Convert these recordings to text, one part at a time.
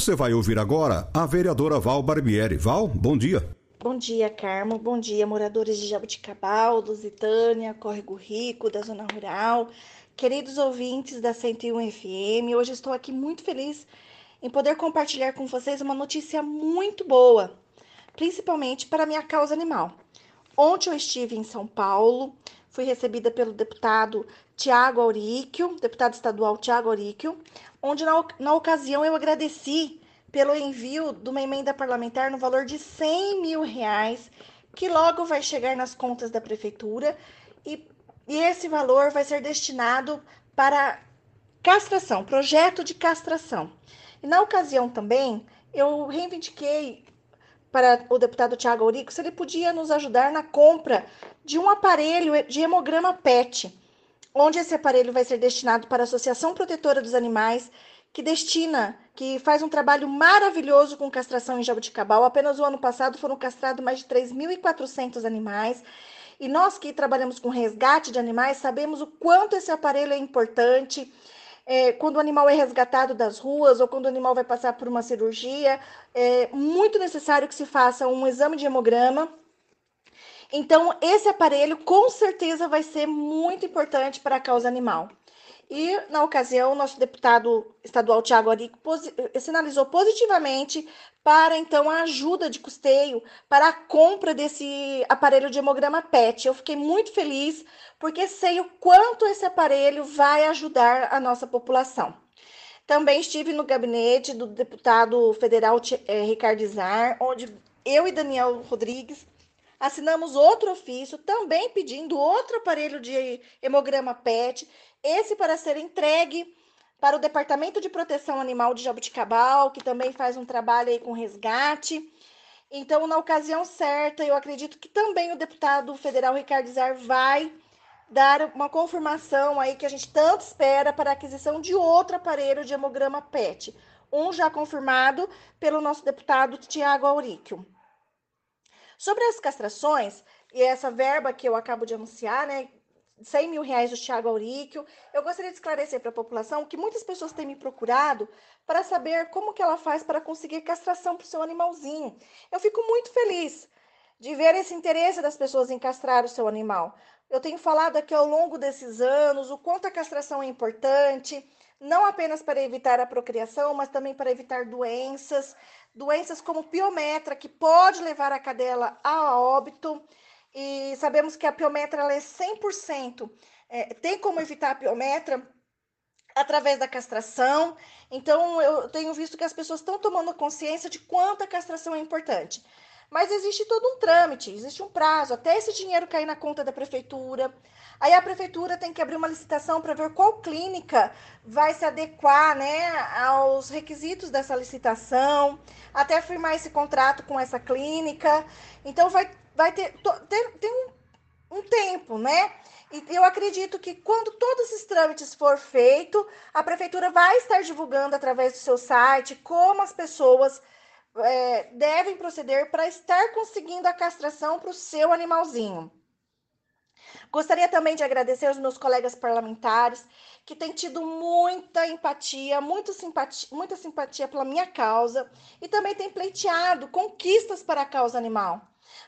Você vai ouvir agora a vereadora Val Barbieri. Val, bom dia. Bom dia, Carmo. Bom dia, moradores de Jabuticabal, Lusitânia, Córrego Rico, da Zona Rural, queridos ouvintes da 101 FM. Hoje estou aqui muito feliz em poder compartilhar com vocês uma notícia muito boa, principalmente para minha causa animal. Ontem eu estive em São Paulo, fui recebida pelo deputado Tiago Auríquio, deputado estadual Tiago Auríquio, onde na, na ocasião eu agradeci pelo envio de uma emenda parlamentar no valor de 100 mil reais, que logo vai chegar nas contas da prefeitura, e, e esse valor vai ser destinado para castração, projeto de castração. E na ocasião também, eu reivindiquei para o deputado Tiago Aurico se ele podia nos ajudar na compra de um aparelho de hemograma PET onde esse aparelho vai ser destinado para a Associação Protetora dos Animais, que destina, que faz um trabalho maravilhoso com castração em jabuticabal. Apenas o ano passado foram castrados mais de 3.400 animais. E nós que trabalhamos com resgate de animais sabemos o quanto esse aparelho é importante. É, quando o animal é resgatado das ruas ou quando o animal vai passar por uma cirurgia, é muito necessário que se faça um exame de hemograma então, esse aparelho com certeza vai ser muito importante para a causa animal. E, na ocasião, nosso deputado estadual Tiago Arico posi sinalizou positivamente para, então, a ajuda de custeio para a compra desse aparelho de hemograma PET. Eu fiquei muito feliz, porque sei o quanto esse aparelho vai ajudar a nossa população. Também estive no gabinete do deputado federal eh, Ricardo Izar, onde eu e Daniel Rodrigues assinamos outro ofício também pedindo outro aparelho de hemograma PET, esse para ser entregue para o Departamento de Proteção Animal de Jabuticabal, que também faz um trabalho aí com resgate. Então, na ocasião certa, eu acredito que também o deputado federal Ricardo Zar vai dar uma confirmação aí que a gente tanto espera para a aquisição de outro aparelho de hemograma PET. Um já confirmado pelo nosso deputado Tiago Auríquio. Sobre as castrações, e essa verba que eu acabo de anunciar, né? 100 mil reais do Thiago Auríquio. Eu gostaria de esclarecer para a população que muitas pessoas têm me procurado para saber como que ela faz para conseguir castração para o seu animalzinho. Eu fico muito feliz de ver esse interesse das pessoas em castrar o seu animal. Eu tenho falado aqui ao longo desses anos o quanto a castração é importante, não apenas para evitar a procriação, mas também para evitar doenças, doenças como piometra, que pode levar a cadela a óbito. E sabemos que a piometra ela é 100%. É, tem como evitar a piometra através da castração. Então, eu tenho visto que as pessoas estão tomando consciência de quanto a castração é importante. Mas existe todo um trâmite, existe um prazo, até esse dinheiro cair na conta da prefeitura. Aí a prefeitura tem que abrir uma licitação para ver qual clínica vai se adequar né, aos requisitos dessa licitação, até firmar esse contrato com essa clínica. Então vai, vai ter, ter, um, um tempo, né? E eu acredito que quando todos esses trâmites for feito, a prefeitura vai estar divulgando através do seu site como as pessoas é, devem proceder para estar conseguindo a castração para o seu animalzinho. Gostaria também de agradecer aos meus colegas parlamentares que têm tido muita empatia, muito simpatia, muita simpatia pela minha causa e também têm pleiteado conquistas para a causa animal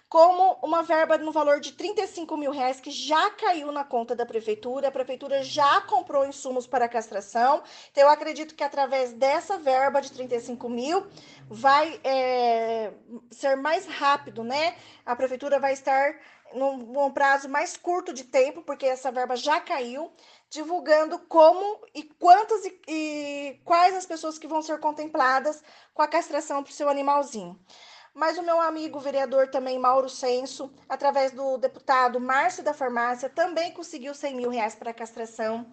como uma verba no valor de 35 mil reais que já caiu na conta da prefeitura. A prefeitura já comprou insumos para castração. Então, eu acredito que através dessa verba de 35 mil vai é, ser mais rápido, né? A prefeitura vai estar num, num prazo mais curto de tempo, porque essa verba já caiu, divulgando como e quantas e, e quais as pessoas que vão ser contempladas com a castração para o seu animalzinho mas o meu amigo vereador também, Mauro Senso, através do deputado Márcio da Farmácia, também conseguiu 100 mil reais para castração.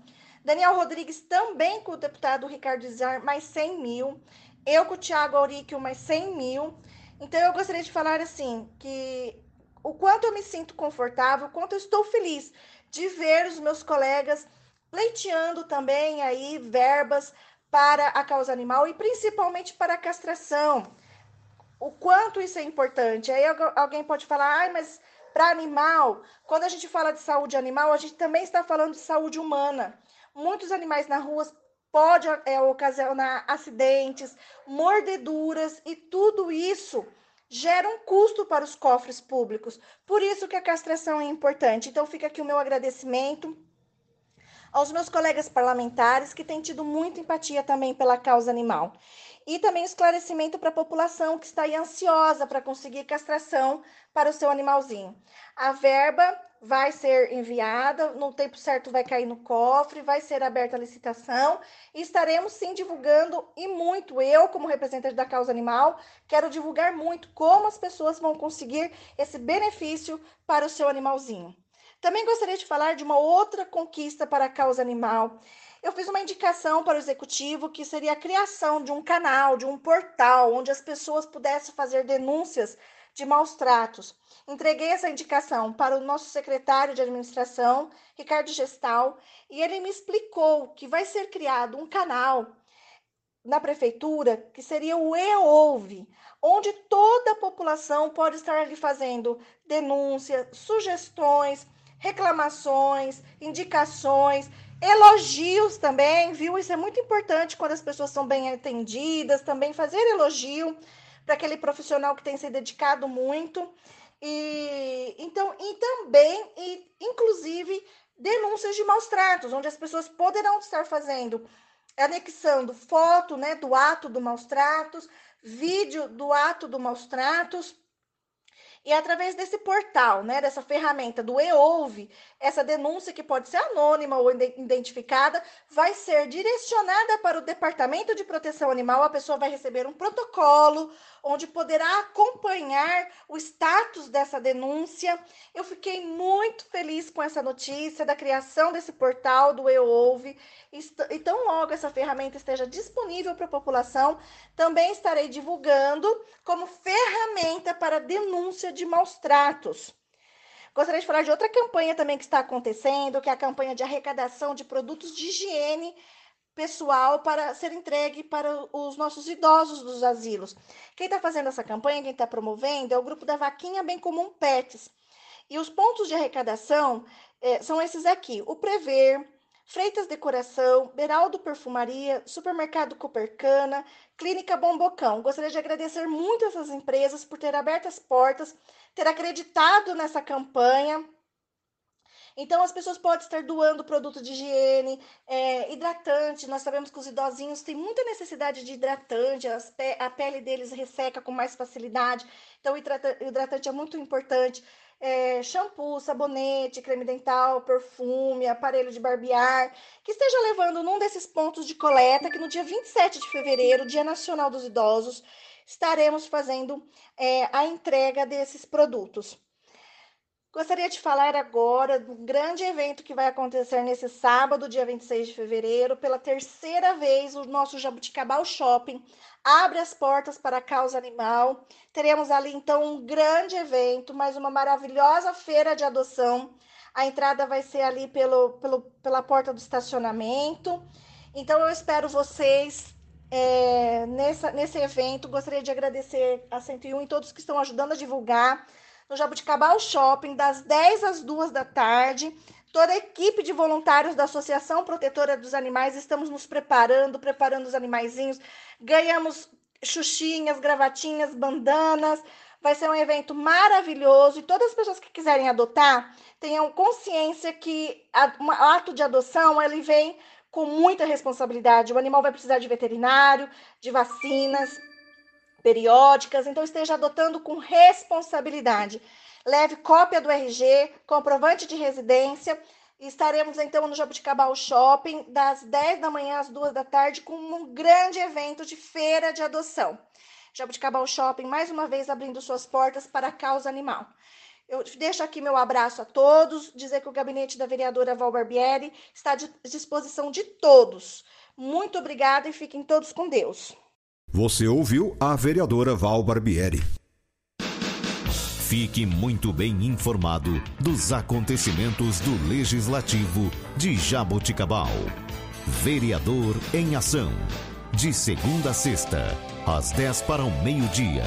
Daniel Rodrigues também com o deputado Ricardo Izar, mais 100 mil. Eu com o Thiago Auríquio, mais 100 mil. Então, eu gostaria de falar assim, que o quanto eu me sinto confortável, o quanto eu estou feliz de ver os meus colegas pleiteando também aí verbas para a causa animal e principalmente para a castração. O quanto isso é importante. Aí alguém pode falar, ah, mas para animal, quando a gente fala de saúde animal, a gente também está falando de saúde humana. Muitos animais na rua podem é, ocasionar acidentes, mordeduras e tudo isso gera um custo para os cofres públicos. Por isso que a castração é importante. Então fica aqui o meu agradecimento aos meus colegas parlamentares que têm tido muita empatia também pela causa animal. E também esclarecimento para a população que está aí ansiosa para conseguir castração para o seu animalzinho. A verba vai ser enviada, no tempo certo vai cair no cofre, vai ser aberta a licitação e estaremos sim divulgando e muito. Eu, como representante da causa animal, quero divulgar muito como as pessoas vão conseguir esse benefício para o seu animalzinho. Também gostaria de falar de uma outra conquista para a causa animal. Eu fiz uma indicação para o executivo que seria a criação de um canal, de um portal, onde as pessoas pudessem fazer denúncias de maus tratos. Entreguei essa indicação para o nosso secretário de administração, Ricardo Gestal, e ele me explicou que vai ser criado um canal na prefeitura que seria o E-Ouve, onde toda a população pode estar ali fazendo denúncias, sugestões, reclamações, indicações, elogios também, viu? Isso é muito importante quando as pessoas são bem atendidas, também fazer elogio para aquele profissional que tem se dedicado muito. E então, e também, e, inclusive, denúncias de maus tratos, onde as pessoas poderão estar fazendo, anexando foto né, do ato do maus tratos, vídeo do ato do maus tratos, e através desse portal, né, dessa ferramenta do e-ouve, essa denúncia que pode ser anônima ou identificada, vai ser direcionada para o Departamento de Proteção Animal. A pessoa vai receber um protocolo onde poderá acompanhar o status dessa denúncia. Eu fiquei muito feliz com essa notícia da criação desse portal do e-ouve. E tão logo essa ferramenta esteja disponível para a população, também estarei divulgando como ferramenta para denúncia de maus tratos. Gostaria de falar de outra campanha também que está acontecendo, que é a campanha de arrecadação de produtos de higiene pessoal para ser entregue para os nossos idosos dos asilos. Quem está fazendo essa campanha, quem está promovendo, é o grupo da Vaquinha Bem Comum Pets. E os pontos de arrecadação é, são esses aqui: o Prever, Freitas Decoração, Beraldo Perfumaria, Supermercado Copercana, Clínica Bombocão. Gostaria de agradecer muito essas empresas por ter aberto as portas, ter acreditado nessa campanha. Então, as pessoas podem estar doando produto de higiene, é, hidratante. Nós sabemos que os idosinhos têm muita necessidade de hidratante, pe a pele deles resseca com mais facilidade. Então, hidratante é muito importante é, shampoo, sabonete, creme dental, perfume, aparelho de barbear, que esteja levando num desses pontos de coleta, que no dia 27 de fevereiro, Dia Nacional dos Idosos, estaremos fazendo é, a entrega desses produtos. Gostaria de falar agora do grande evento que vai acontecer nesse sábado, dia 26 de fevereiro. Pela terceira vez, o nosso Jabuticabal Shopping abre as portas para a causa animal. Teremos ali, então, um grande evento, mais uma maravilhosa feira de adoção. A entrada vai ser ali pelo, pelo, pela porta do estacionamento. Então, eu espero vocês é, nessa, nesse evento. Gostaria de agradecer a 101 e todos que estão ajudando a divulgar no Jabuticabal Shopping, das 10 às 2 da tarde. Toda a equipe de voluntários da Associação Protetora dos Animais estamos nos preparando, preparando os animaizinhos. Ganhamos xuxinhas, gravatinhas, bandanas. Vai ser um evento maravilhoso e todas as pessoas que quiserem adotar tenham consciência que o ato de adoção ele vem com muita responsabilidade. O animal vai precisar de veterinário, de vacinas, periódicas, então esteja adotando com responsabilidade. Leve cópia do RG, comprovante de residência. Estaremos então no Jabuticabal Shopping das 10 da manhã às 2 da tarde com um grande evento de feira de adoção. Jabuticabal Shopping mais uma vez abrindo suas portas para a causa animal. Eu deixo aqui meu abraço a todos, dizer que o gabinete da vereadora Val Barbieri está à disposição de todos. Muito obrigada e fiquem todos com Deus. Você ouviu a vereadora Val Barbieri. Fique muito bem informado dos acontecimentos do Legislativo de Jaboticabal. Vereador em Ação. De segunda a sexta, às 10 para o meio-dia.